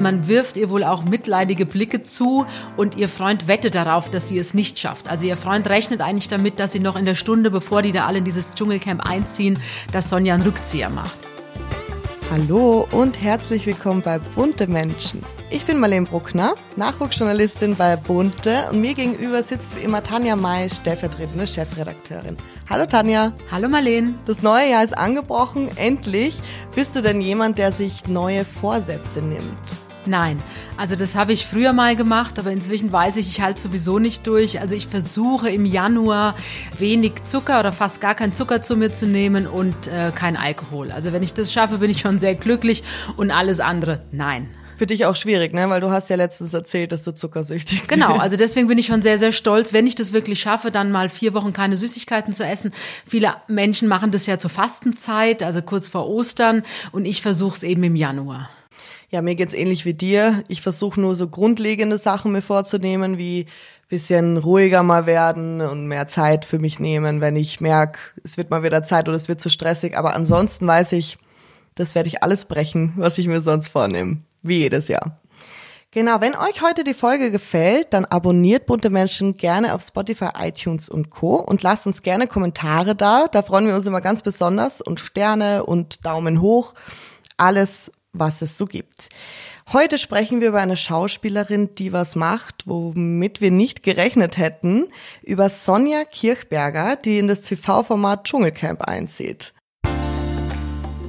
Man wirft ihr wohl auch mitleidige Blicke zu und ihr Freund wettet darauf, dass sie es nicht schafft. Also ihr Freund rechnet eigentlich damit, dass sie noch in der Stunde, bevor die da alle in dieses Dschungelcamp einziehen, dass Sonja einen Rückzieher macht. Hallo und herzlich willkommen bei Bunte Menschen. Ich bin Marlene Bruckner, Nachwuchsjournalistin bei Bunte und mir gegenüber sitzt wie immer Tanja May, stellvertretende Chefredakteurin. Hallo Tanja. Hallo Marlene. Das neue Jahr ist angebrochen, endlich. Bist du denn jemand, der sich neue Vorsätze nimmt? Nein, also das habe ich früher mal gemacht, aber inzwischen weiß ich, ich halte sowieso nicht durch. Also ich versuche im Januar wenig Zucker oder fast gar keinen Zucker zu mir zu nehmen und äh, kein Alkohol. Also wenn ich das schaffe, bin ich schon sehr glücklich und alles andere nein. Für dich auch schwierig, ne? Weil du hast ja letztens erzählt, dass du zuckersüchtig bist. Genau, also deswegen bin ich schon sehr, sehr stolz, wenn ich das wirklich schaffe, dann mal vier Wochen keine Süßigkeiten zu essen. Viele Menschen machen das ja zur Fastenzeit, also kurz vor Ostern und ich versuche es eben im Januar. Ja, mir geht's ähnlich wie dir. Ich versuche nur so grundlegende Sachen mir vorzunehmen, wie bisschen ruhiger mal werden und mehr Zeit für mich nehmen, wenn ich merke, es wird mal wieder Zeit oder es wird zu stressig. Aber ansonsten weiß ich, das werde ich alles brechen, was ich mir sonst vornehme. Wie jedes Jahr. Genau, wenn euch heute die Folge gefällt, dann abonniert Bunte Menschen gerne auf Spotify, iTunes und Co. und lasst uns gerne Kommentare da. Da freuen wir uns immer ganz besonders und Sterne und Daumen hoch. Alles, was es so gibt. Heute sprechen wir über eine Schauspielerin, die was macht, womit wir nicht gerechnet hätten, über Sonja Kirchberger, die in das TV-Format Dschungelcamp einzieht.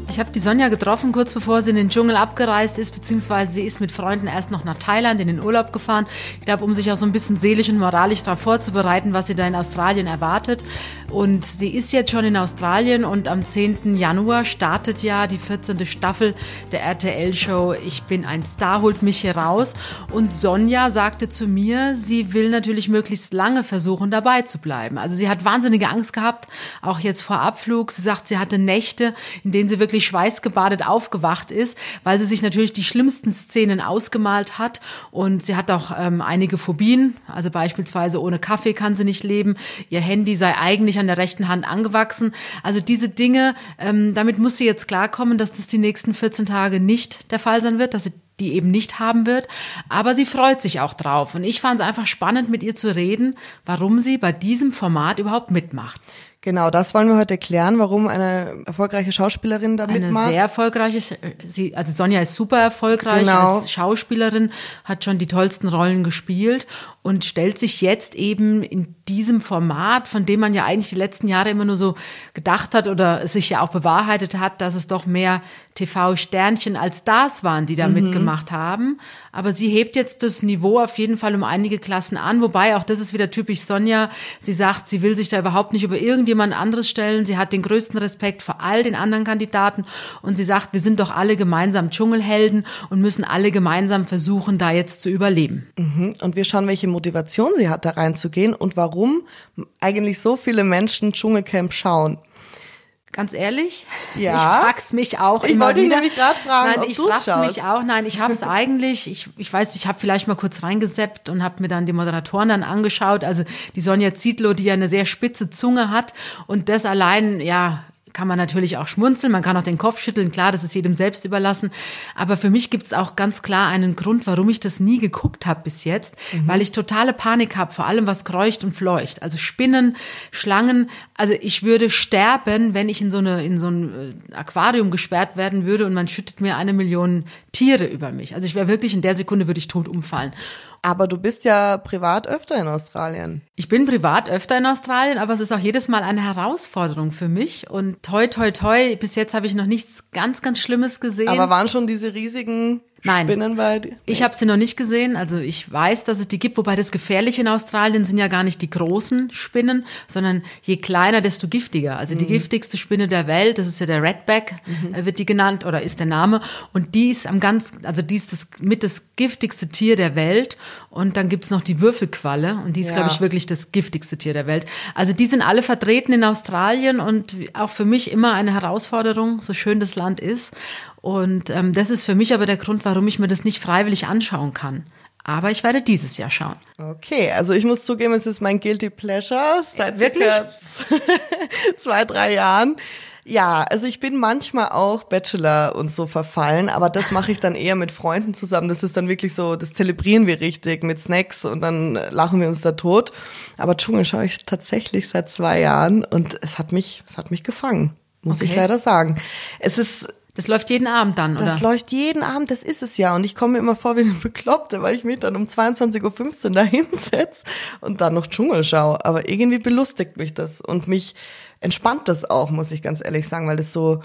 Ich habe die Sonja getroffen, kurz bevor sie in den Dschungel abgereist ist, beziehungsweise sie ist mit Freunden erst noch nach Thailand in den Urlaub gefahren. Ich glaube, um sich auch so ein bisschen seelisch und moralisch darauf vorzubereiten, was sie da in Australien erwartet. Und sie ist jetzt schon in Australien und am 10. Januar startet ja die 14. Staffel der RTL-Show Ich bin ein Star, holt mich hier raus. Und Sonja sagte zu mir, sie will natürlich möglichst lange versuchen, dabei zu bleiben. Also sie hat wahnsinnige Angst gehabt, auch jetzt vor Abflug. Sie sagt, sie hatte Nächte, in denen sie wirklich wirklich schweißgebadet aufgewacht ist, weil sie sich natürlich die schlimmsten Szenen ausgemalt hat und sie hat auch ähm, einige Phobien, also beispielsweise ohne Kaffee kann sie nicht leben, ihr Handy sei eigentlich an der rechten Hand angewachsen. Also diese Dinge, ähm, damit muss sie jetzt klarkommen, dass das die nächsten 14 Tage nicht der Fall sein wird, dass sie die eben nicht haben wird. Aber sie freut sich auch drauf. Und ich fand es einfach spannend, mit ihr zu reden, warum sie bei diesem Format überhaupt mitmacht. Genau, das wollen wir heute klären, warum eine erfolgreiche Schauspielerin da eine mitmacht. Eine sehr erfolgreiche, sie, also Sonja ist super erfolgreich genau. als Schauspielerin, hat schon die tollsten Rollen gespielt und stellt sich jetzt eben in diesem Format, von dem man ja eigentlich die letzten Jahre immer nur so gedacht hat oder sich ja auch bewahrheitet hat, dass es doch mehr TV-Sternchen als Stars waren, die da mhm. mitgemacht haben. Aber sie hebt jetzt das Niveau auf jeden Fall um einige Klassen an, wobei auch das ist wieder typisch Sonja. Sie sagt, sie will sich da überhaupt nicht über irgendjemand anderes stellen. Sie hat den größten Respekt vor all den anderen Kandidaten und sie sagt, wir sind doch alle gemeinsam Dschungelhelden und müssen alle gemeinsam versuchen, da jetzt zu überleben. Mhm. Und wir schauen, welche Motivation sie hat, da reinzugehen und warum eigentlich so viele Menschen Dschungelcamp schauen. Ganz ehrlich? Ja. Ich frag's mich auch ich immer wollte wieder. nämlich gerade fragen, Nein, ob ich frag's schaust. mich auch. Nein, ich habe es eigentlich. Ich, ich weiß, ich habe vielleicht mal kurz reingeseppt und habe mir dann die Moderatoren dann angeschaut. Also die Sonja Zietlow, die ja eine sehr spitze Zunge hat und das allein, ja, kann man natürlich auch schmunzeln, man kann auch den Kopf schütteln, klar, das ist jedem selbst überlassen. Aber für mich gibt es auch ganz klar einen Grund, warum ich das nie geguckt habe bis jetzt, mhm. weil ich totale Panik habe, vor allem was kreucht und fleucht. Also Spinnen, Schlangen, also ich würde sterben, wenn ich in so, eine, in so ein äh, Aquarium gesperrt werden würde und man schüttet mir eine Million Tiere über mich. Also ich wäre wirklich in der Sekunde, würde ich tot umfallen. Aber du bist ja privat öfter in Australien. Ich bin privat öfter in Australien, aber es ist auch jedes Mal eine Herausforderung für mich. Und toi, toi, toi, bis jetzt habe ich noch nichts ganz, ganz Schlimmes gesehen. Aber waren schon diese riesigen Nein, Spinnen bei dir? Ich habe sie noch nicht gesehen. Also ich weiß, dass es die gibt, wobei das Gefährliche in Australien sind ja gar nicht die großen Spinnen, sondern je kleiner, desto giftiger. Also die mhm. giftigste Spinne der Welt, das ist ja der Redback, mhm. Äh, wird die genannt oder ist der Name. Und die ist am ganz, also die ist das mit das giftigste Tier der Welt. Und dann gibt's noch die Würfelqualle und die ist, ja. glaube ich, wirklich das giftigste Tier der Welt. Also die sind alle vertreten in Australien und auch für mich immer eine Herausforderung, so schön das Land ist. Und ähm, das ist für mich aber der Grund, warum ich mir das nicht freiwillig anschauen kann. Aber ich werde dieses Jahr schauen. Okay, also ich muss zugeben, es ist mein Guilty Pleasure seit Wirklich? zwei, drei Jahren. Ja, also ich bin manchmal auch Bachelor und so verfallen, aber das mache ich dann eher mit Freunden zusammen. Das ist dann wirklich so, das zelebrieren wir richtig mit Snacks und dann lachen wir uns da tot. Aber Dschungel schaue ich tatsächlich seit zwei Jahren und es hat mich, es hat mich gefangen, muss okay. ich leider sagen. Es ist das läuft jeden Abend dann, oder? Das läuft jeden Abend, das ist es ja. Und ich komme mir immer vor wie eine Bekloppte, weil ich mich dann um 22.15 Uhr da hinsetze und dann noch Dschungel schaue. Aber irgendwie belustigt mich das und mich entspannt das auch, muss ich ganz ehrlich sagen, weil das so,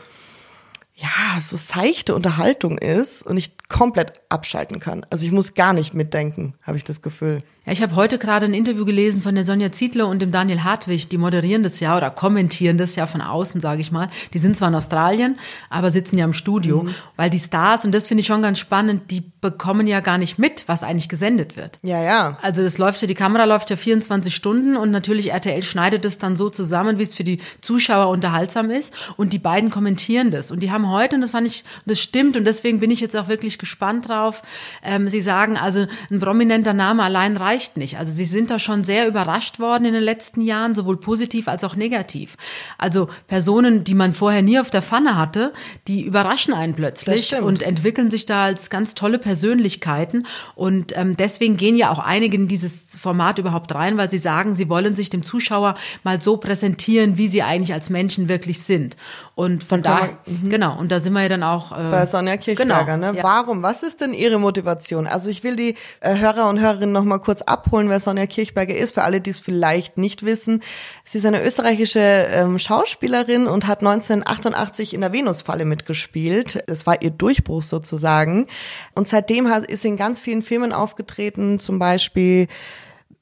ja, so seichte Unterhaltung ist und ich komplett abschalten kann. Also ich muss gar nicht mitdenken, habe ich das Gefühl. Ja, ich habe heute gerade ein Interview gelesen von der Sonja Ziedler und dem Daniel Hartwig, die moderieren das ja oder kommentieren das ja von außen, sage ich mal. Die sind zwar in Australien, aber sitzen ja im Studio, mhm. weil die Stars, und das finde ich schon ganz spannend, die bekommen ja gar nicht mit, was eigentlich gesendet wird. Ja, ja. Also das läuft ja, die Kamera läuft ja 24 Stunden und natürlich RTL schneidet es dann so zusammen, wie es für die Zuschauer unterhaltsam ist und die beiden kommentieren das. Und die haben heute, und das fand ich, das stimmt und deswegen bin ich jetzt auch wirklich gespannt drauf, ähm, sie sagen, also ein prominenter Name allein reicht reicht nicht. Also sie sind da schon sehr überrascht worden in den letzten Jahren, sowohl positiv als auch negativ. Also Personen, die man vorher nie auf der Pfanne hatte, die überraschen einen plötzlich und entwickeln sich da als ganz tolle Persönlichkeiten. Und ähm, deswegen gehen ja auch einige in dieses Format überhaupt rein, weil sie sagen, sie wollen sich dem Zuschauer mal so präsentieren, wie sie eigentlich als Menschen wirklich sind. Und von daher, mhm. genau, und da sind wir ja dann auch äh, bei Sonja Kirchberger. Genau, ne? Ja. Warum? Was ist denn Ihre Motivation? Also ich will die äh, Hörer und Hörerinnen noch mal kurz abholen, wer Sonja Kirchberger ist, für alle, die es vielleicht nicht wissen. Sie ist eine österreichische ähm, Schauspielerin und hat 1988 in der Venusfalle mitgespielt. Das war ihr Durchbruch sozusagen. Und seitdem hat, ist sie in ganz vielen Filmen aufgetreten, zum Beispiel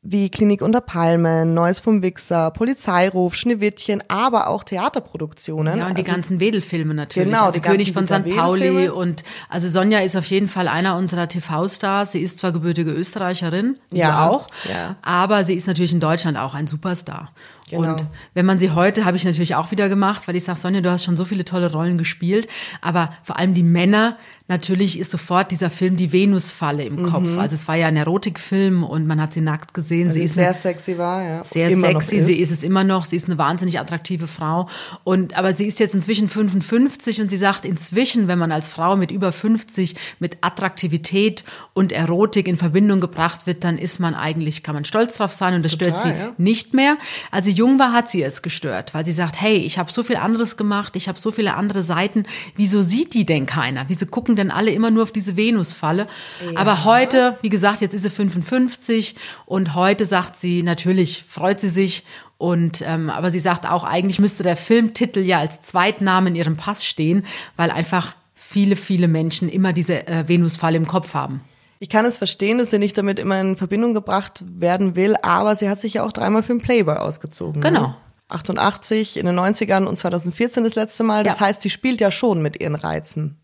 wie Klinik unter Palmen, Neues vom Wichser, Polizeiruf, Schneewittchen, aber auch Theaterproduktionen. Ja, und die also ganzen Wedelfilme natürlich. Genau, also die König von St. Pauli und also Sonja ist auf jeden Fall einer unserer TV-Stars. Sie ist zwar gebürtige Österreicherin, ja auch, ja. aber sie ist natürlich in Deutschland auch ein Superstar. Genau. Und wenn man sie heute, habe ich natürlich auch wieder gemacht, weil ich sage, Sonja, du hast schon so viele tolle Rollen gespielt, aber vor allem die Männer, natürlich ist sofort dieser Film die Venusfalle im Kopf. Mhm. Also es war ja ein Erotikfilm und man hat sie nackt gesehen. Also sie ist sehr eine, sexy war, ja. Sehr sexy, ist. sie ist es immer noch. Sie ist eine wahnsinnig attraktive Frau. Und aber sie ist jetzt inzwischen 55 und sie sagt, inzwischen, wenn man als Frau mit über 50 mit Attraktivität und Erotik in Verbindung gebracht wird, dann ist man eigentlich, kann man stolz drauf sein und das Total, stört sie ja. nicht mehr. Als sie jung war, hat sie es gestört, weil sie sagt, hey, ich habe so viel anderes gemacht, ich habe so viele andere Seiten. Wieso sieht die denn keiner? Wieso gucken denn alle immer nur auf diese Venusfalle? Ja. Aber heute, wie gesagt, jetzt ist sie 55 und heute sagt sie, natürlich freut sie sich und ähm, aber sie sagt auch, eigentlich müsste der Filmtitel ja als Zweitname in ihrem Pass stehen, weil einfach viele, viele Menschen immer diese äh, Venusfalle im Kopf haben. Ich kann es verstehen, dass sie nicht damit immer in Verbindung gebracht werden will, aber sie hat sich ja auch dreimal für den Playboy ausgezogen. Ne? Genau. Ne? 88 in den 90ern und 2014 das letzte Mal. Das ja. heißt, sie spielt ja schon mit ihren Reizen.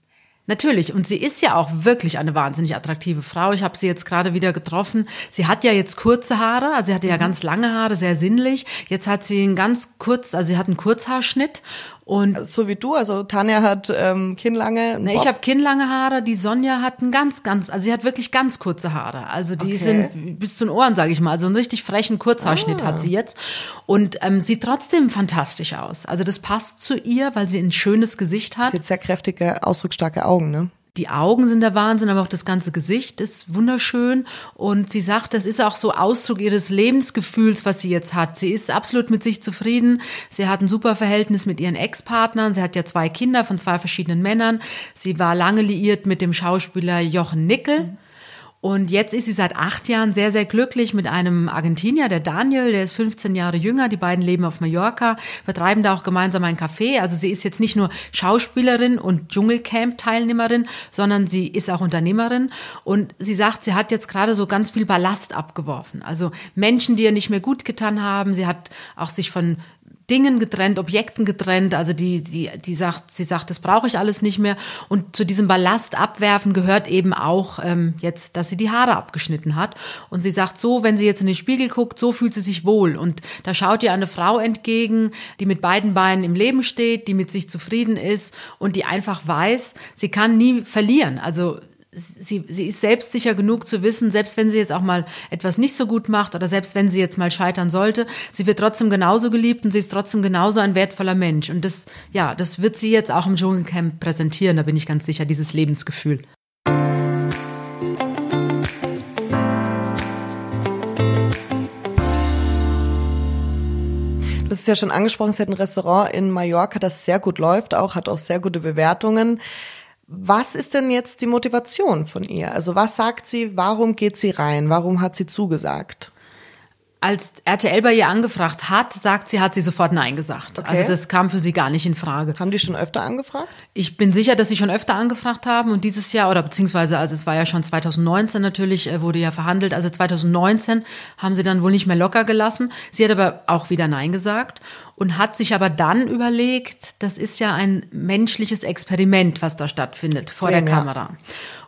Natürlich. Und sie ist ja auch wirklich eine wahnsinnig attraktive Frau. Ich habe sie jetzt gerade wieder getroffen. Sie hat ja jetzt kurze Haare, also sie hatte ja mhm. ganz lange Haare, sehr sinnlich. Jetzt hat sie einen ganz kurz, also sie hat einen Kurzhaarschnitt und so wie du, also Tanja hat ähm, kinnlange. Ne, ich habe kinnlange Haare, die Sonja hat ein ganz, ganz, also sie hat wirklich ganz kurze Haare. Also die okay. sind bis zu den Ohren, sage ich mal. Also einen richtig frechen Kurzhaarschnitt ah. hat sie jetzt. Und ähm, sieht trotzdem fantastisch aus. Also das passt zu ihr, weil sie ein schönes Gesicht hat. Sie hat sehr kräftige, ausdrucksstarke Augen, ne? Die Augen sind der Wahnsinn, aber auch das ganze Gesicht ist wunderschön. Und sie sagt, das ist auch so Ausdruck ihres Lebensgefühls, was sie jetzt hat. Sie ist absolut mit sich zufrieden. Sie hat ein super Verhältnis mit ihren Ex-Partnern. Sie hat ja zwei Kinder von zwei verschiedenen Männern. Sie war lange liiert mit dem Schauspieler Jochen Nickel. Mhm. Und jetzt ist sie seit acht Jahren sehr, sehr glücklich mit einem Argentinier, der Daniel, der ist 15 Jahre jünger. Die beiden leben auf Mallorca, betreiben da auch gemeinsam ein Café. Also sie ist jetzt nicht nur Schauspielerin und Dschungelcamp-Teilnehmerin, sondern sie ist auch Unternehmerin. Und sie sagt, sie hat jetzt gerade so ganz viel Ballast abgeworfen. Also Menschen, die ihr nicht mehr gut getan haben. Sie hat auch sich von Dingen getrennt, Objekten getrennt. Also die, die, die sagt, sie sagt, das brauche ich alles nicht mehr. Und zu diesem Ballast abwerfen gehört eben auch ähm, jetzt, dass sie die Haare abgeschnitten hat. Und sie sagt so, wenn sie jetzt in den Spiegel guckt, so fühlt sie sich wohl. Und da schaut ihr eine Frau entgegen, die mit beiden Beinen im Leben steht, die mit sich zufrieden ist und die einfach weiß, sie kann nie verlieren. Also sie, sie ist selbstsicher genug zu wissen, selbst wenn sie jetzt auch mal etwas nicht so gut macht oder selbst wenn sie jetzt mal scheitern sollte, sie wird trotzdem genauso geliebt und sie ist trotzdem genauso ein wertvoller Mensch. Und das, ja, das wird sie jetzt auch im Dschungelcamp präsentieren, da bin ich ganz sicher, dieses Lebensgefühl. Hast es ja schon angesprochen, es hat ein Restaurant in Mallorca, das sehr gut läuft, auch hat auch sehr gute Bewertungen. Was ist denn jetzt die Motivation von ihr? Also was sagt sie, warum geht sie rein? Warum hat sie zugesagt? als RTL bei ihr angefragt hat, sagt sie, hat sie sofort Nein gesagt. Okay. Also das kam für sie gar nicht in Frage. Haben die schon öfter angefragt? Ich bin sicher, dass sie schon öfter angefragt haben und dieses Jahr oder beziehungsweise, also es war ja schon 2019 natürlich, äh, wurde ja verhandelt. Also 2019 haben sie dann wohl nicht mehr locker gelassen. Sie hat aber auch wieder Nein gesagt und hat sich aber dann überlegt, das ist ja ein menschliches Experiment, was da stattfindet vor Sehr, der Kamera.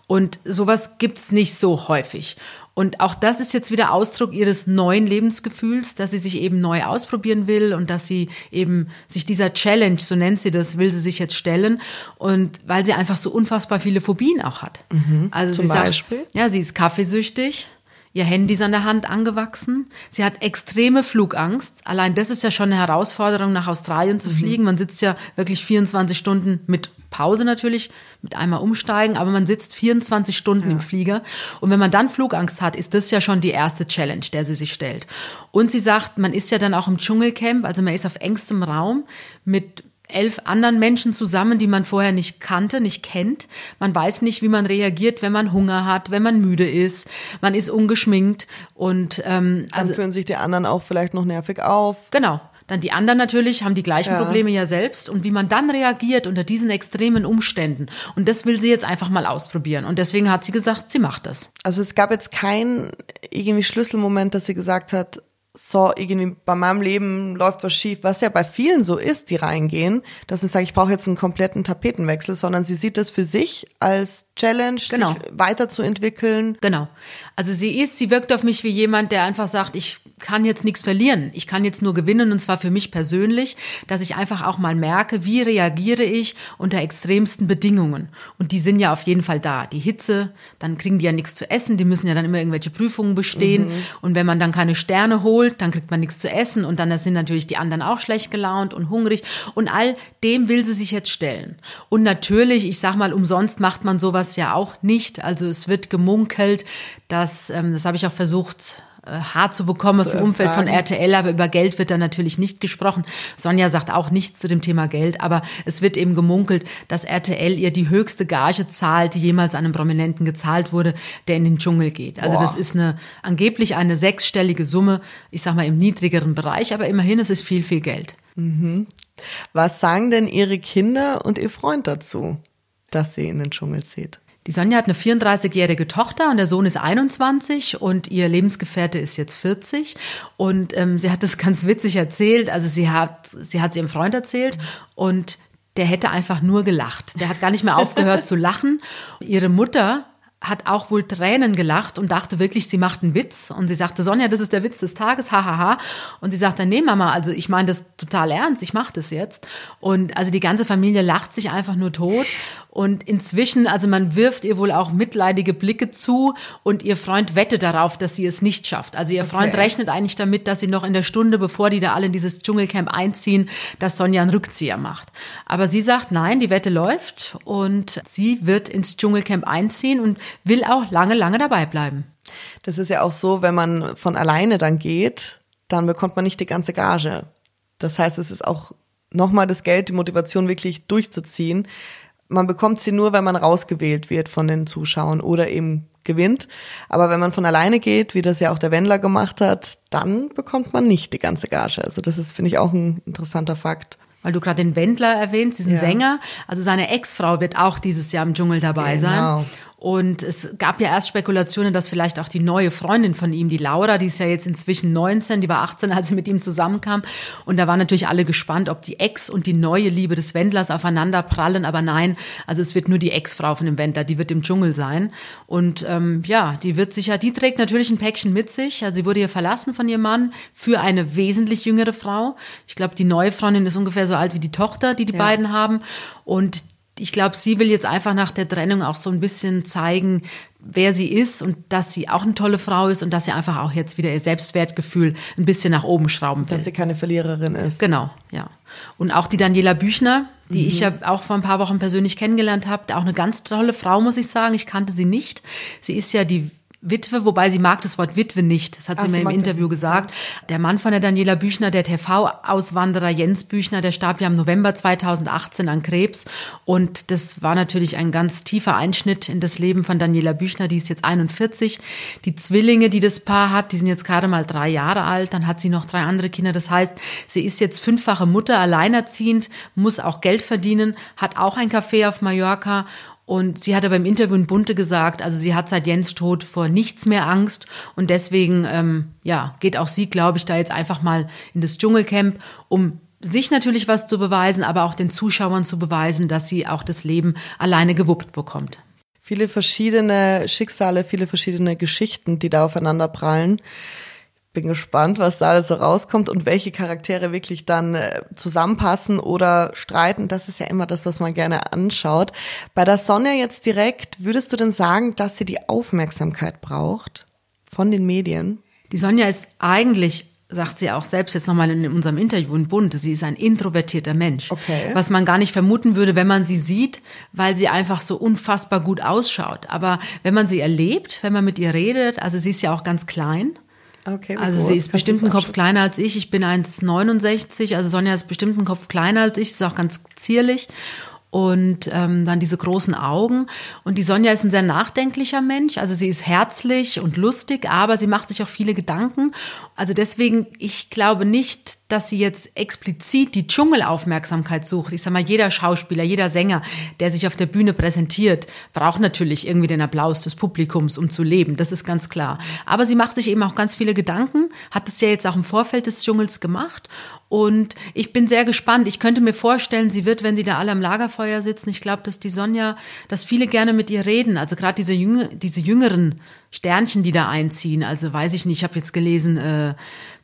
Und sowas gibt's nicht so häufig. Und auch das ist jetzt wieder Ausdruck ihres neuen Lebensgefühls, dass sie sich eben neu ausprobieren will und dass sie eben sich dieser Challenge, so nennt sie das, will sie sich jetzt stellen. Und weil sie einfach so unfassbar viele Phobien auch hat. Mhm, also zum sie Beispiel? Sagt, ja, sie ist kaffeesüchtig. Ihr Handy ist an der Hand angewachsen. Sie hat extreme Flugangst. Allein das ist ja schon eine Herausforderung, nach Australien zu mhm. fliegen. Man sitzt ja wirklich 24 Stunden mit Pause natürlich, mit einmal umsteigen, aber man sitzt 24 Stunden ja. im Flieger. Und wenn man dann Flugangst hat, ist das ja schon die erste Challenge, der sie sich stellt. Und sie sagt, man ist ja dann auch im Dschungelcamp, also man ist auf engstem Raum mit elf anderen Menschen zusammen, die man vorher nicht kannte, nicht kennt. Man weiß nicht, wie man reagiert, wenn man Hunger hat, wenn man müde ist. Man ist ungeschminkt und ähm, dann also, führen sich die anderen auch vielleicht noch nervig auf. Genau. Dann die anderen natürlich haben die gleichen ja. Probleme ja selbst und wie man dann reagiert unter diesen extremen Umständen. Und das will sie jetzt einfach mal ausprobieren. Und deswegen hat sie gesagt, sie macht das. Also es gab jetzt keinen irgendwie Schlüsselmoment, dass sie gesagt hat, so irgendwie bei meinem Leben läuft was schief, was ja bei vielen so ist, die reingehen, dass sie sagen, ich brauche jetzt einen kompletten Tapetenwechsel, sondern sie sieht das für sich als Challenge, genau. sich weiterzuentwickeln. Genau. Also sie ist, sie wirkt auf mich wie jemand, der einfach sagt, ich kann jetzt nichts verlieren. Ich kann jetzt nur gewinnen und zwar für mich persönlich, dass ich einfach auch mal merke, wie reagiere ich unter extremsten Bedingungen. Und die sind ja auf jeden Fall da. Die Hitze, dann kriegen die ja nichts zu essen, die müssen ja dann immer irgendwelche Prüfungen bestehen. Mhm. Und wenn man dann keine Sterne holt, dann kriegt man nichts zu essen und dann sind natürlich die anderen auch schlecht gelaunt und hungrig. Und all dem will sie sich jetzt stellen. Und natürlich, ich sag mal, umsonst macht man sowas ja auch nicht. Also es wird gemunkelt, dass, ähm, das habe ich auch versucht, äh, hart zu bekommen aus dem Umfeld von RTL, aber über Geld wird da natürlich nicht gesprochen. Sonja sagt auch nichts zu dem Thema Geld, aber es wird eben gemunkelt, dass RTL ihr die höchste Gage zahlt, die jemals einem Prominenten gezahlt wurde, der in den Dschungel geht. Also Boah. das ist eine angeblich eine sechsstellige Summe, ich sag mal im niedrigeren Bereich, aber immerhin es ist viel, viel Geld. Mhm. Was sagen denn Ihre Kinder und Ihr Freund dazu, dass sie in den Dschungel zieht? Die Sonja hat eine 34-jährige Tochter und der Sohn ist 21 und ihr Lebensgefährte ist jetzt 40. Und ähm, sie hat das ganz witzig erzählt. Also sie hat, sie hat es ihrem Freund erzählt und der hätte einfach nur gelacht. Der hat gar nicht mehr aufgehört zu lachen. Ihre Mutter hat auch wohl Tränen gelacht und dachte wirklich, sie macht einen Witz. Und sie sagte, Sonja, das ist der Witz des Tages, hahaha. Ha, ha. Und sie sagte, nee, Mama, also ich meine das total ernst, ich mache das jetzt. Und also die ganze Familie lacht sich einfach nur tot. Und inzwischen, also man wirft ihr wohl auch mitleidige Blicke zu und ihr Freund wettet darauf, dass sie es nicht schafft. Also ihr Freund okay. rechnet eigentlich damit, dass sie noch in der Stunde, bevor die da alle in dieses Dschungelcamp einziehen, dass Sonja einen Rückzieher macht. Aber sie sagt, nein, die Wette läuft und sie wird ins Dschungelcamp einziehen und will auch lange, lange dabei bleiben. Das ist ja auch so, wenn man von alleine dann geht, dann bekommt man nicht die ganze Gage. Das heißt, es ist auch nochmal das Geld, die Motivation wirklich durchzuziehen man bekommt sie nur, wenn man rausgewählt wird von den Zuschauern oder eben gewinnt. Aber wenn man von alleine geht, wie das ja auch der Wendler gemacht hat, dann bekommt man nicht die ganze Gage. Also das ist, finde ich, auch ein interessanter Fakt. Weil du gerade den Wendler erwähnst, diesen ja. Sänger. Also seine Ex-Frau wird auch dieses Jahr im Dschungel dabei genau. sein. Und es gab ja erst Spekulationen, dass vielleicht auch die neue Freundin von ihm, die Laura, die ist ja jetzt inzwischen 19, die war 18, als sie mit ihm zusammenkam. Und da waren natürlich alle gespannt, ob die Ex und die neue Liebe des Wendlers aufeinander prallen. Aber nein, also es wird nur die Ex-Frau von dem Wendler, die wird im Dschungel sein. Und ähm, ja, die wird sicher, die trägt natürlich ein Päckchen mit sich. Also sie wurde hier verlassen von ihrem Mann für eine wesentlich jüngere Frau. Ich glaube, die neue Freundin ist ungefähr so alt wie die Tochter, die die ja. beiden haben. Und ich glaube, sie will jetzt einfach nach der Trennung auch so ein bisschen zeigen, wer sie ist und dass sie auch eine tolle Frau ist und dass sie einfach auch jetzt wieder ihr Selbstwertgefühl ein bisschen nach oben schrauben will. Dass sie keine Verliererin ist. Genau, ja. Und auch die Daniela Büchner, die mhm. ich ja auch vor ein paar Wochen persönlich kennengelernt habe, auch eine ganz tolle Frau, muss ich sagen. Ich kannte sie nicht. Sie ist ja die Witwe, wobei sie mag das Wort Witwe nicht. Das hat Ach, sie mir im Interview gesagt. Der Mann von der Daniela Büchner, der TV-Auswanderer Jens Büchner, der starb ja im November 2018 an Krebs. Und das war natürlich ein ganz tiefer Einschnitt in das Leben von Daniela Büchner. Die ist jetzt 41. Die Zwillinge, die das Paar hat, die sind jetzt gerade mal drei Jahre alt. Dann hat sie noch drei andere Kinder. Das heißt, sie ist jetzt fünffache Mutter, alleinerziehend, muss auch Geld verdienen, hat auch ein Café auf Mallorca und sie hat aber im Interview in Bunte gesagt, also sie hat seit Jens Tod vor nichts mehr Angst und deswegen ähm, ja, geht auch sie, glaube ich, da jetzt einfach mal in das Dschungelcamp, um sich natürlich was zu beweisen, aber auch den Zuschauern zu beweisen, dass sie auch das Leben alleine gewuppt bekommt. Viele verschiedene Schicksale, viele verschiedene Geschichten, die da aufeinander prallen bin gespannt, was da alles so rauskommt und welche Charaktere wirklich dann äh, zusammenpassen oder streiten. Das ist ja immer das, was man gerne anschaut. Bei der Sonja jetzt direkt, würdest du denn sagen, dass sie die Aufmerksamkeit braucht von den Medien? Die Sonja ist eigentlich sagt sie auch selbst jetzt nochmal in unserem Interview in Bund, sie ist ein introvertierter Mensch. Okay. Was man gar nicht vermuten würde, wenn man sie sieht, weil sie einfach so unfassbar gut ausschaut. Aber wenn man sie erlebt, wenn man mit ihr redet, also sie ist ja auch ganz klein, Okay, also groß? sie ist bestimmt einen Kopf kleiner als ich. Ich bin 1,69. Also Sonja ist bestimmt einen Kopf kleiner als ich. Ist auch ganz zierlich und ähm, dann diese großen Augen. Und die Sonja ist ein sehr nachdenklicher Mensch. Also sie ist herzlich und lustig, aber sie macht sich auch viele Gedanken. Also deswegen, ich glaube nicht, dass sie jetzt explizit die Dschungelaufmerksamkeit sucht. Ich sag mal, jeder Schauspieler, jeder Sänger, der sich auf der Bühne präsentiert, braucht natürlich irgendwie den Applaus des Publikums, um zu leben. Das ist ganz klar. Aber sie macht sich eben auch ganz viele Gedanken, hat es ja jetzt auch im Vorfeld des Dschungels gemacht und ich bin sehr gespannt. Ich könnte mir vorstellen, sie wird, wenn sie da alle am Lagerfeuer sitzen, ich glaube, dass die Sonja, dass viele gerne mit ihr reden. Also gerade diese, Jüng diese jüngeren Sternchen, die da einziehen. Also weiß ich nicht, ich habe jetzt gelesen, äh,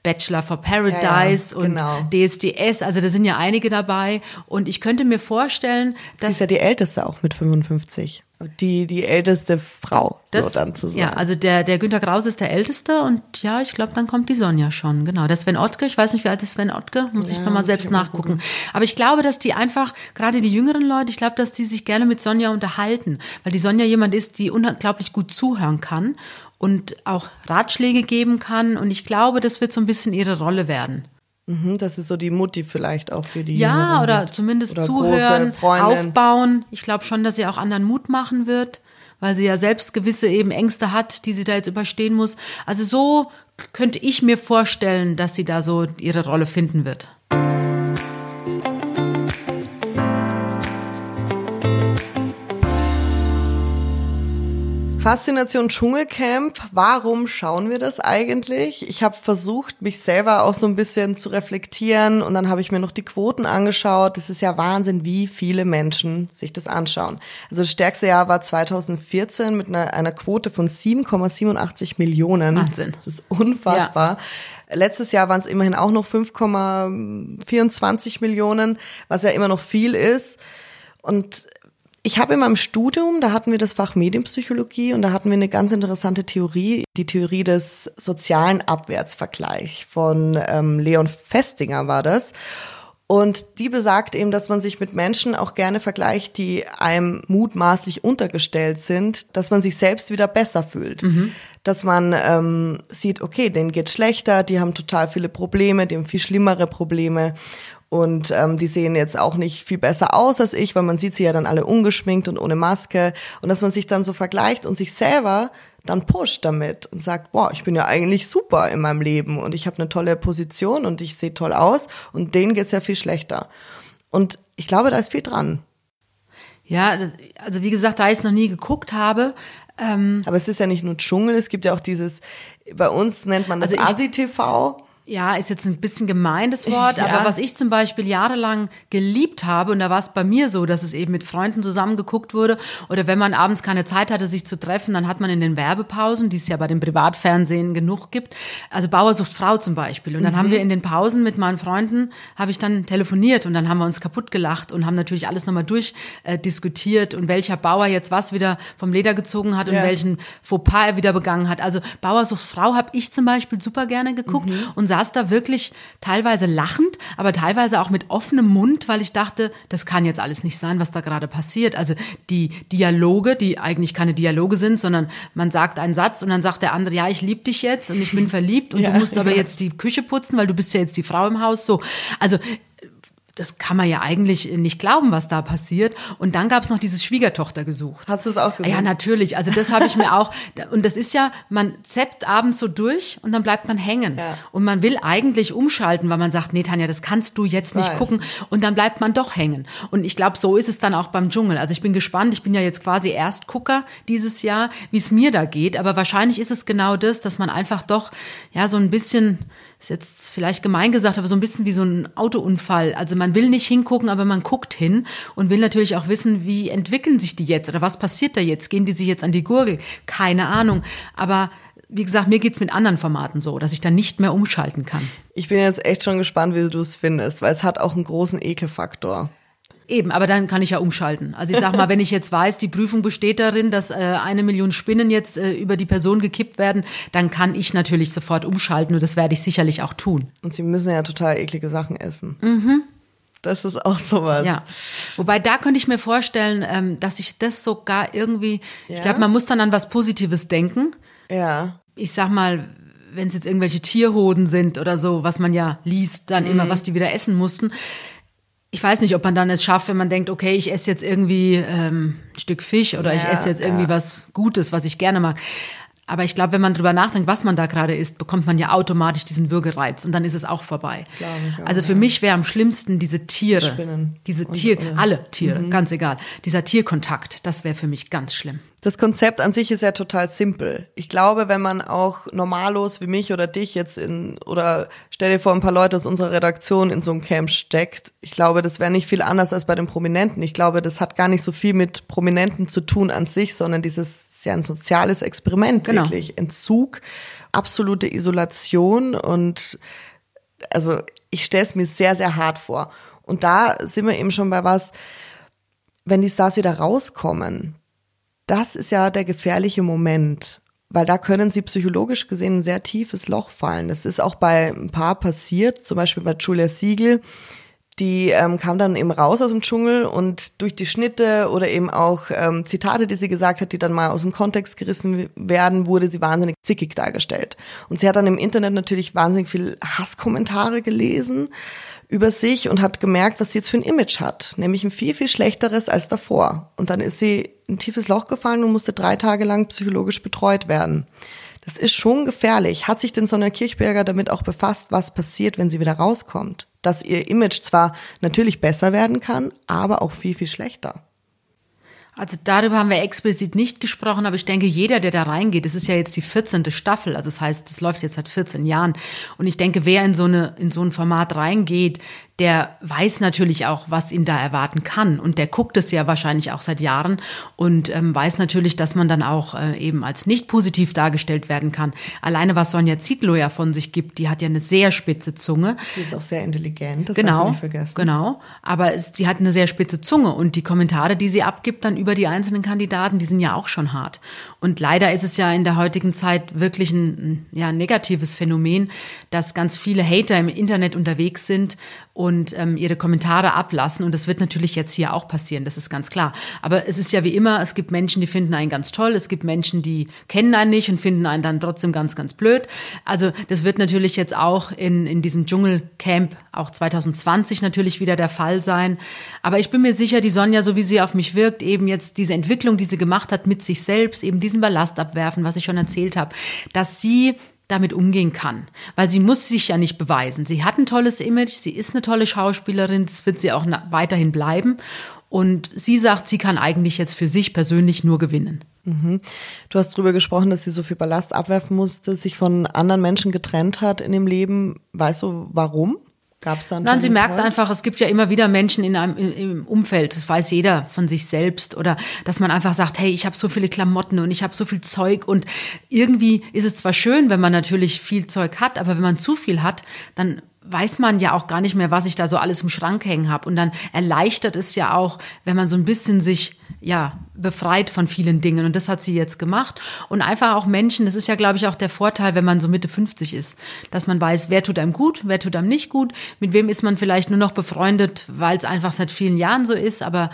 Bachelor for Paradise ja, ja, genau. und DSDS, also da sind ja einige dabei. Und ich könnte mir vorstellen, dass. Sie ist ja die älteste auch mit 55 die, die älteste Frau, das, so dann zu sagen. Ja, also der, der Günter Krause ist der älteste und ja, ich glaube, dann kommt die Sonja schon, genau. Der Sven Ottke, ich weiß nicht, wie alt ist Sven Ottke, muss ja, ich nochmal selbst nachgucken. Aber ich glaube, dass die einfach, gerade die jüngeren Leute, ich glaube, dass die sich gerne mit Sonja unterhalten, weil die Sonja jemand ist, die unglaublich gut zuhören kann und auch Ratschläge geben kann und ich glaube, das wird so ein bisschen ihre Rolle werden. Mhm, das ist so die Mutti vielleicht auch für die. Ja, oder mit. zumindest oder zuhören, aufbauen. Ich glaube schon, dass sie auch anderen Mut machen wird, weil sie ja selbst gewisse eben Ängste hat, die sie da jetzt überstehen muss. Also so könnte ich mir vorstellen, dass sie da so ihre Rolle finden wird. Faszination Dschungelcamp, warum schauen wir das eigentlich? Ich habe versucht, mich selber auch so ein bisschen zu reflektieren und dann habe ich mir noch die Quoten angeschaut. Das ist ja Wahnsinn, wie viele Menschen sich das anschauen. Also das stärkste Jahr war 2014 mit einer, einer Quote von 7,87 Millionen. Wahnsinn. Das ist unfassbar. Ja. Letztes Jahr waren es immerhin auch noch 5,24 Millionen, was ja immer noch viel ist. Und ich habe in meinem Studium, da hatten wir das Fach Medienpsychologie und da hatten wir eine ganz interessante Theorie, die Theorie des sozialen Abwärtsvergleich von ähm, Leon Festinger war das. Und die besagt eben, dass man sich mit Menschen auch gerne vergleicht, die einem mutmaßlich untergestellt sind, dass man sich selbst wieder besser fühlt. Mhm. Dass man ähm, sieht, okay, denen geht schlechter, die haben total viele Probleme, die haben viel schlimmere Probleme. Und ähm, die sehen jetzt auch nicht viel besser aus als ich, weil man sieht sie ja dann alle ungeschminkt und ohne Maske. Und dass man sich dann so vergleicht und sich selber dann pusht damit und sagt, boah, ich bin ja eigentlich super in meinem Leben und ich habe eine tolle Position und ich sehe toll aus und denen geht's ja viel schlechter. Und ich glaube, da ist viel dran. Ja, also wie gesagt, da ich es noch nie geguckt habe. Ähm Aber es ist ja nicht nur Dschungel, es gibt ja auch dieses, bei uns nennt man das also ASI-TV ja, ist jetzt ein bisschen gemein das Wort, ja. aber was ich zum Beispiel jahrelang geliebt habe, und da war es bei mir so, dass es eben mit Freunden zusammengeguckt wurde, oder wenn man abends keine Zeit hatte, sich zu treffen, dann hat man in den Werbepausen, die es ja bei dem Privatfernsehen genug gibt, also Bauersucht Frau zum Beispiel. Und dann mhm. haben wir in den Pausen mit meinen Freunden, habe ich dann telefoniert und dann haben wir uns kaputt gelacht und haben natürlich alles nochmal durchdiskutiert äh, und welcher Bauer jetzt was wieder vom Leder gezogen hat und ja. welchen Fauxpas er wieder begangen hat. Also Bauersucht Frau habe ich zum Beispiel super gerne geguckt mhm. und saß da wirklich teilweise lachend, aber teilweise auch mit offenem Mund, weil ich dachte, das kann jetzt alles nicht sein, was da gerade passiert. Also die Dialoge, die eigentlich keine Dialoge sind, sondern man sagt einen Satz und dann sagt der andere, ja, ich liebe dich jetzt und ich bin verliebt und ja, du musst aber ja. jetzt die Küche putzen, weil du bist ja jetzt die Frau im Haus. So, also das kann man ja eigentlich nicht glauben, was da passiert. Und dann gab es noch dieses Schwiegertochter gesucht. Hast du es auch gesehen? Ja, natürlich. Also das habe ich mir auch. Und das ist ja, man zappt abends so durch und dann bleibt man hängen. Ja. Und man will eigentlich umschalten, weil man sagt, nee, Tanja, das kannst du jetzt nicht Weiß. gucken. Und dann bleibt man doch hängen. Und ich glaube, so ist es dann auch beim Dschungel. Also ich bin gespannt. Ich bin ja jetzt quasi Erstgucker dieses Jahr, wie es mir da geht. Aber wahrscheinlich ist es genau das, dass man einfach doch, ja, so ein bisschen ist jetzt vielleicht gemein gesagt, aber so ein bisschen wie so ein Autounfall. Also man will nicht hingucken, aber man guckt hin und will natürlich auch wissen, wie entwickeln sich die jetzt oder was passiert da jetzt? Gehen die sich jetzt an die Gurgel? Keine Ahnung. Aber wie gesagt, mir geht's mit anderen Formaten so, dass ich dann nicht mehr umschalten kann. Ich bin jetzt echt schon gespannt, wie du es findest, weil es hat auch einen großen Ekelfaktor. Eben, aber dann kann ich ja umschalten. Also ich sag mal, wenn ich jetzt weiß, die Prüfung besteht darin, dass äh, eine Million Spinnen jetzt äh, über die Person gekippt werden, dann kann ich natürlich sofort umschalten und das werde ich sicherlich auch tun. Und sie müssen ja total eklige Sachen essen. Mhm. Das ist auch sowas. Ja. Wobei da könnte ich mir vorstellen, ähm, dass ich das sogar irgendwie, ja? ich glaube, man muss dann an was Positives denken. Ja. Ich sag mal, wenn es jetzt irgendwelche Tierhoden sind oder so, was man ja liest, dann mhm. immer, was die wieder essen mussten ich weiß nicht, ob man dann es schafft, wenn man denkt, okay, ich esse jetzt irgendwie ähm, ein Stück Fisch oder ja, ich esse jetzt irgendwie ja. was Gutes, was ich gerne mag. Aber ich glaube, wenn man drüber nachdenkt, was man da gerade isst, bekommt man ja automatisch diesen Würgereiz und dann ist es auch vorbei. Auch, also für ja. mich wäre am schlimmsten diese Tiere, Spinnen. diese Tiere, alle Tiere, mhm. ganz egal. Dieser Tierkontakt, das wäre für mich ganz schlimm. Das Konzept an sich ist ja total simpel. Ich glaube, wenn man auch normallos wie mich oder dich jetzt in, oder stell dir vor, ein paar Leute aus unserer Redaktion in so ein Camp steckt, ich glaube, das wäre nicht viel anders als bei den Prominenten. Ich glaube, das hat gar nicht so viel mit Prominenten zu tun an sich, sondern dieses ja ein soziales Experiment, genau. wirklich. Entzug, absolute Isolation und also ich stelle es mir sehr, sehr hart vor. Und da sind wir eben schon bei was, wenn die Stars wieder rauskommen, das ist ja der gefährliche Moment, weil da können sie psychologisch gesehen ein sehr tiefes Loch fallen. Das ist auch bei ein paar passiert, zum Beispiel bei Julia Siegel die ähm, kam dann eben raus aus dem Dschungel und durch die Schnitte oder eben auch ähm, Zitate, die sie gesagt hat, die dann mal aus dem Kontext gerissen werden, wurde sie wahnsinnig zickig dargestellt. Und sie hat dann im Internet natürlich wahnsinnig viel Hasskommentare gelesen über sich und hat gemerkt, was sie jetzt für ein Image hat, nämlich ein viel, viel schlechteres als davor. Und dann ist sie in ein tiefes Loch gefallen und musste drei Tage lang psychologisch betreut werden. Das ist schon gefährlich. Hat sich denn Sonja Kirchberger damit auch befasst, was passiert, wenn sie wieder rauskommt? Dass ihr Image zwar natürlich besser werden kann, aber auch viel, viel schlechter. Also darüber haben wir explizit nicht gesprochen, aber ich denke, jeder, der da reingeht, das ist ja jetzt die 14. Staffel, also das heißt, das läuft jetzt seit 14 Jahren. Und ich denke, wer in so, eine, in so ein Format reingeht, der weiß natürlich auch, was ihn da erwarten kann. Und der guckt es ja wahrscheinlich auch seit Jahren und ähm, weiß natürlich, dass man dann auch äh, eben als nicht positiv dargestellt werden kann. Alleine was Sonja Zietlow ja von sich gibt, die hat ja eine sehr spitze Zunge. Die ist auch sehr intelligent, das genau, darf nicht vergessen. Genau, aber es, die hat eine sehr spitze Zunge und die Kommentare, die sie abgibt dann über die einzelnen Kandidaten, die sind ja auch schon hart. Und leider ist es ja in der heutigen Zeit wirklich ein ja, negatives Phänomen, dass ganz viele Hater im Internet unterwegs sind und ähm, ihre Kommentare ablassen. Und das wird natürlich jetzt hier auch passieren, das ist ganz klar. Aber es ist ja wie immer, es gibt Menschen, die finden einen ganz toll, es gibt Menschen, die kennen einen nicht und finden einen dann trotzdem ganz, ganz blöd. Also das wird natürlich jetzt auch in, in diesem Dschungelcamp auch 2020 natürlich wieder der Fall sein. Aber ich bin mir sicher, die Sonja, so wie sie auf mich wirkt, eben jetzt diese Entwicklung, die sie gemacht hat mit sich selbst, eben diesen Ballast abwerfen, was ich schon erzählt habe, dass sie damit umgehen kann. Weil sie muss sich ja nicht beweisen. Sie hat ein tolles Image, sie ist eine tolle Schauspielerin, das wird sie auch weiterhin bleiben. Und sie sagt, sie kann eigentlich jetzt für sich persönlich nur gewinnen. Mhm. Du hast darüber gesprochen, dass sie so viel Ballast abwerfen musste, sich von anderen Menschen getrennt hat in dem Leben. Weißt du, warum? Gab es dann? Nein, sie merkt einfach, es gibt ja immer wieder Menschen in einem im Umfeld, das weiß jeder von sich selbst, oder dass man einfach sagt, hey, ich habe so viele Klamotten und ich habe so viel Zeug und irgendwie ist es zwar schön, wenn man natürlich viel Zeug hat, aber wenn man zu viel hat, dann weiß man ja auch gar nicht mehr, was ich da so alles im Schrank hängen habe. Und dann erleichtert es ja auch, wenn man so ein bisschen sich ja befreit von vielen Dingen. Und das hat sie jetzt gemacht. Und einfach auch Menschen, das ist ja, glaube ich, auch der Vorteil, wenn man so Mitte 50 ist, dass man weiß, wer tut einem gut, wer tut einem nicht gut, mit wem ist man vielleicht nur noch befreundet, weil es einfach seit vielen Jahren so ist. Aber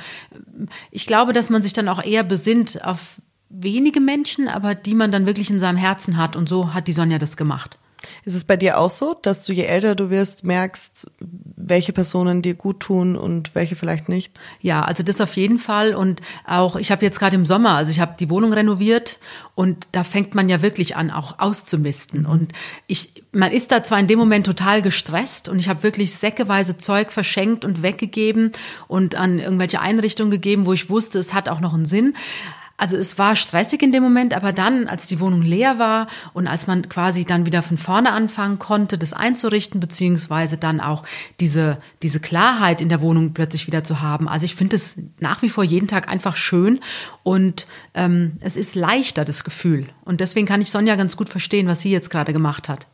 ich glaube, dass man sich dann auch eher besinnt auf wenige Menschen, aber die man dann wirklich in seinem Herzen hat. Und so hat die Sonja das gemacht. Ist es bei dir auch so, dass du je älter du wirst, merkst, welche Personen dir gut tun und welche vielleicht nicht? Ja, also das auf jeden Fall. Und auch, ich habe jetzt gerade im Sommer, also ich habe die Wohnung renoviert und da fängt man ja wirklich an, auch auszumisten. Mhm. Und ich, man ist da zwar in dem Moment total gestresst und ich habe wirklich säckeweise Zeug verschenkt und weggegeben und an irgendwelche Einrichtungen gegeben, wo ich wusste, es hat auch noch einen Sinn. Also es war stressig in dem Moment, aber dann, als die Wohnung leer war und als man quasi dann wieder von vorne anfangen konnte, das einzurichten, beziehungsweise dann auch diese, diese Klarheit in der Wohnung plötzlich wieder zu haben. Also ich finde es nach wie vor jeden Tag einfach schön und ähm, es ist leichter, das Gefühl. Und deswegen kann ich Sonja ganz gut verstehen, was sie jetzt gerade gemacht hat.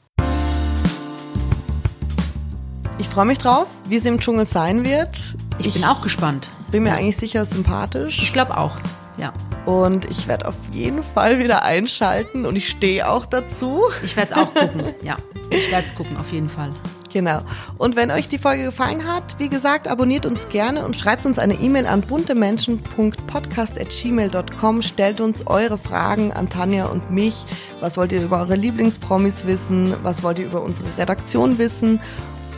Ich freue mich drauf, wie sie im Dschungel sein wird. Ich, ich bin auch gespannt. Bin mir ja. eigentlich sicher sympathisch. Ich glaube auch. Ja. Und ich werde auf jeden Fall wieder einschalten und ich stehe auch dazu. Ich werde es auch gucken, ja. Ich werde es gucken, auf jeden Fall. Genau. Und wenn euch die Folge gefallen hat, wie gesagt, abonniert uns gerne und schreibt uns eine E-Mail an buntemenschen.podcast.gmail.com. Stellt uns eure Fragen an Tanja und mich. Was wollt ihr über eure Lieblingspromis wissen? Was wollt ihr über unsere Redaktion wissen?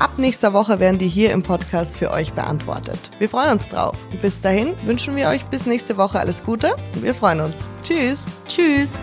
Ab nächster Woche werden die hier im Podcast für euch beantwortet. Wir freuen uns drauf. Bis dahin wünschen wir euch bis nächste Woche alles Gute und wir freuen uns. Tschüss. Tschüss.